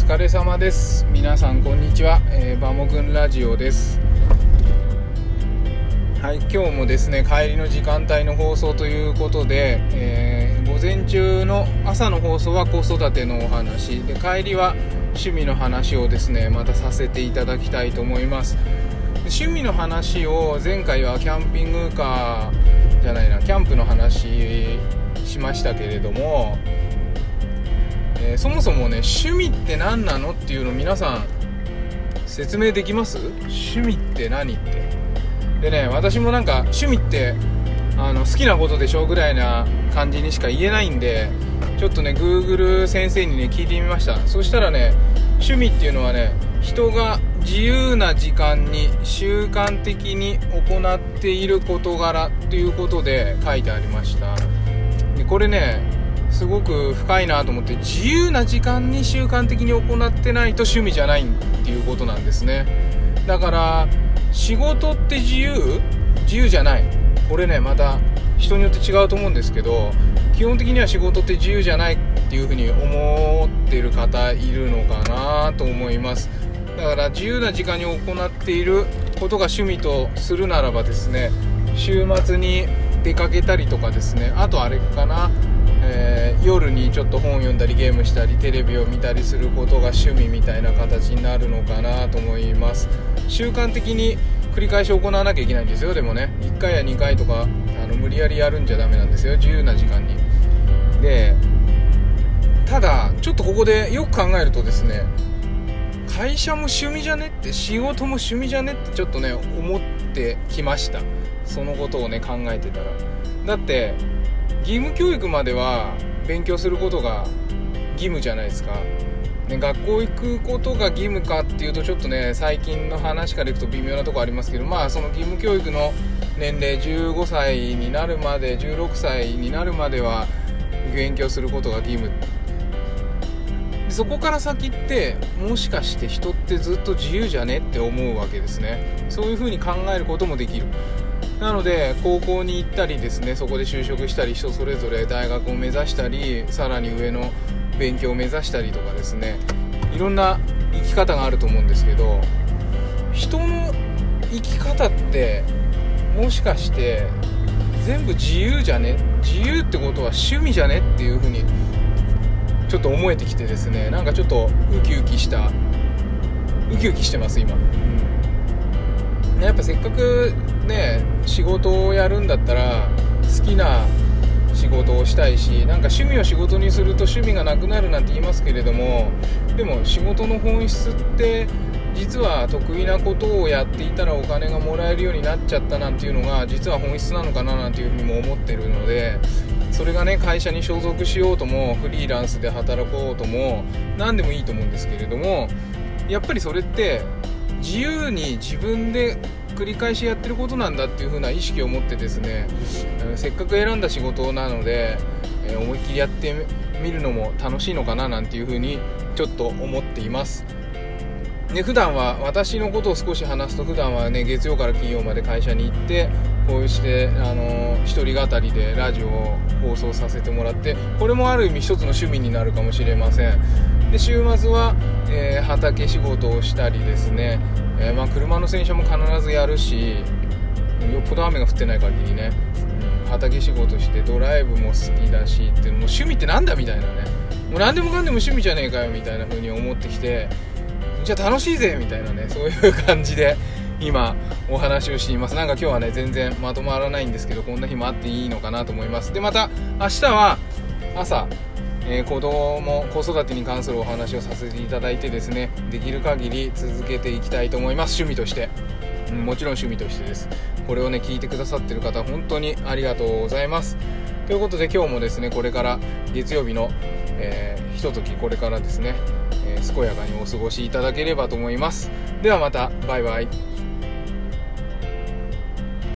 疲れ様です。皆さんこんにちは、えー、バモくんラジオです。はい今日もですね帰りの時間帯の放送ということで、えー、午前中の朝の放送は子育てのお話。で帰りは趣味の話をですねまたさせていただきたいと思います。趣味の話を前回はキャンピングカーじゃないなキャンプの話しましたけれどもえー、そもそもね趣味って何なのっていうの皆さん説明できます？趣味って何って？でね私もなんか趣味ってあの好きなことでしょぐらいな感じにしか言えないんでちょっとね Google 先生にね聞いてみました。そしたらね趣味っていうのはね人が自由な時間に習慣的に行っている事柄ということで書いてありました。でこれねすごく深いなと思って自由な時間に習慣的に行ってないと趣味じゃないっていうことなんですね。だから仕事って自由？自由じゃない。これねまた人によって違うと思うんですけど基本的には仕事って自由じゃないっていうふうに思ってる方いるのかなと思います。だから自由な時間に行っていることが趣味とするならばですね週末に出かけたりとかですねあとあれかな。えー、夜にちょっと本読んだりゲームしたりテレビを見たりすることが趣味みたいな形になるのかなと思います。習慣的に繰り返し行わなきゃいけないんですよ。でもね1回や2回とかあの無理やりやるんじゃダメなんですよ。自由な時間に。でただちょっとここでよく考えるとですね会社も趣味じゃねって仕事も趣味じゃねってちょっとね思ってきました。そのことをね考えてたら。だって義務教育までは勉強することが義務じゃないですか、ね、学校行くことが義務かっていうとちょっとね最近の話からいくと微妙なとこありますけどまあその義務教育の年齢15歳になるまで16歳になるまでは勉強することが義務。でそこから先ってもしかして人ってずっと自由じゃねって思うわけですね。そういう風に考えることもできる。なので高校に行ったりですねそこで就職したり人それぞれ大学を目指したりさらに上の勉強を目指したりとかですねいろんな生き方があると思うんですけど人の生き方ってもしかして全部自由じゃね？自由ってことは趣味じゃね？っていう風にちょっと思えてきてですねなんかちょっとウキウキしたウキウキしてます今、うん、やっぱせっかくね仕事をやるんだったら好きな仕事をしたいしなんか趣味を仕事にすると趣味がなくなるなんて言いますけれどもでも仕事の本質って実は得意なことをやっていたらお金がもらえるようになっちゃったなんていうのが実は本質なのかななんていうふうにも思ってるのでそれがね会社に所属しようともフリーランスで働こうとも何でもいいと思うんですけれどもやっぱりそれって自由に自分で繰り返しやってることなんだっていう風な意識を持ってですね、うん、せっかく選んだ仕事なので、えー、思いっきりやってみるのも楽しいのかななんていう風にちょっと思っています。で普段は私のことを少し話すと普段はね月曜から金曜まで会社に行ってこうしてあの一人語りでラジオを放送させてもらってこれもある意味一つの趣味になるかもしれません。で週末は、えー、畑仕事をしたりですね。えー、まあ、車の洗車も必ずやるしよっぽど雨が降ってない限りね、うん、畑仕事してドライブも好きだしってもう趣味ってなんだみたいなね。もう何でもかんでも趣味じゃねえかよみたいな風に思ってきてじゃあ楽しいぜみたいなねそういう感じで今お話をしています。なんか今日はね全然まとまらないんですけどこんな日もあっていいのかなと思います。でまた明日は朝えー、子供子育てに関するお話をさせていただいてですねできる限り続けていきたいと思います。趣味として、うん、もちろん趣味としてです。これをね聞いてくださってる方本当にありがとうございます。ということで今日もですねこれから月曜日の、えー、ひとときこれからですね、えー、健やかにお過ごしいただければと思います。ではまた。バイバイ。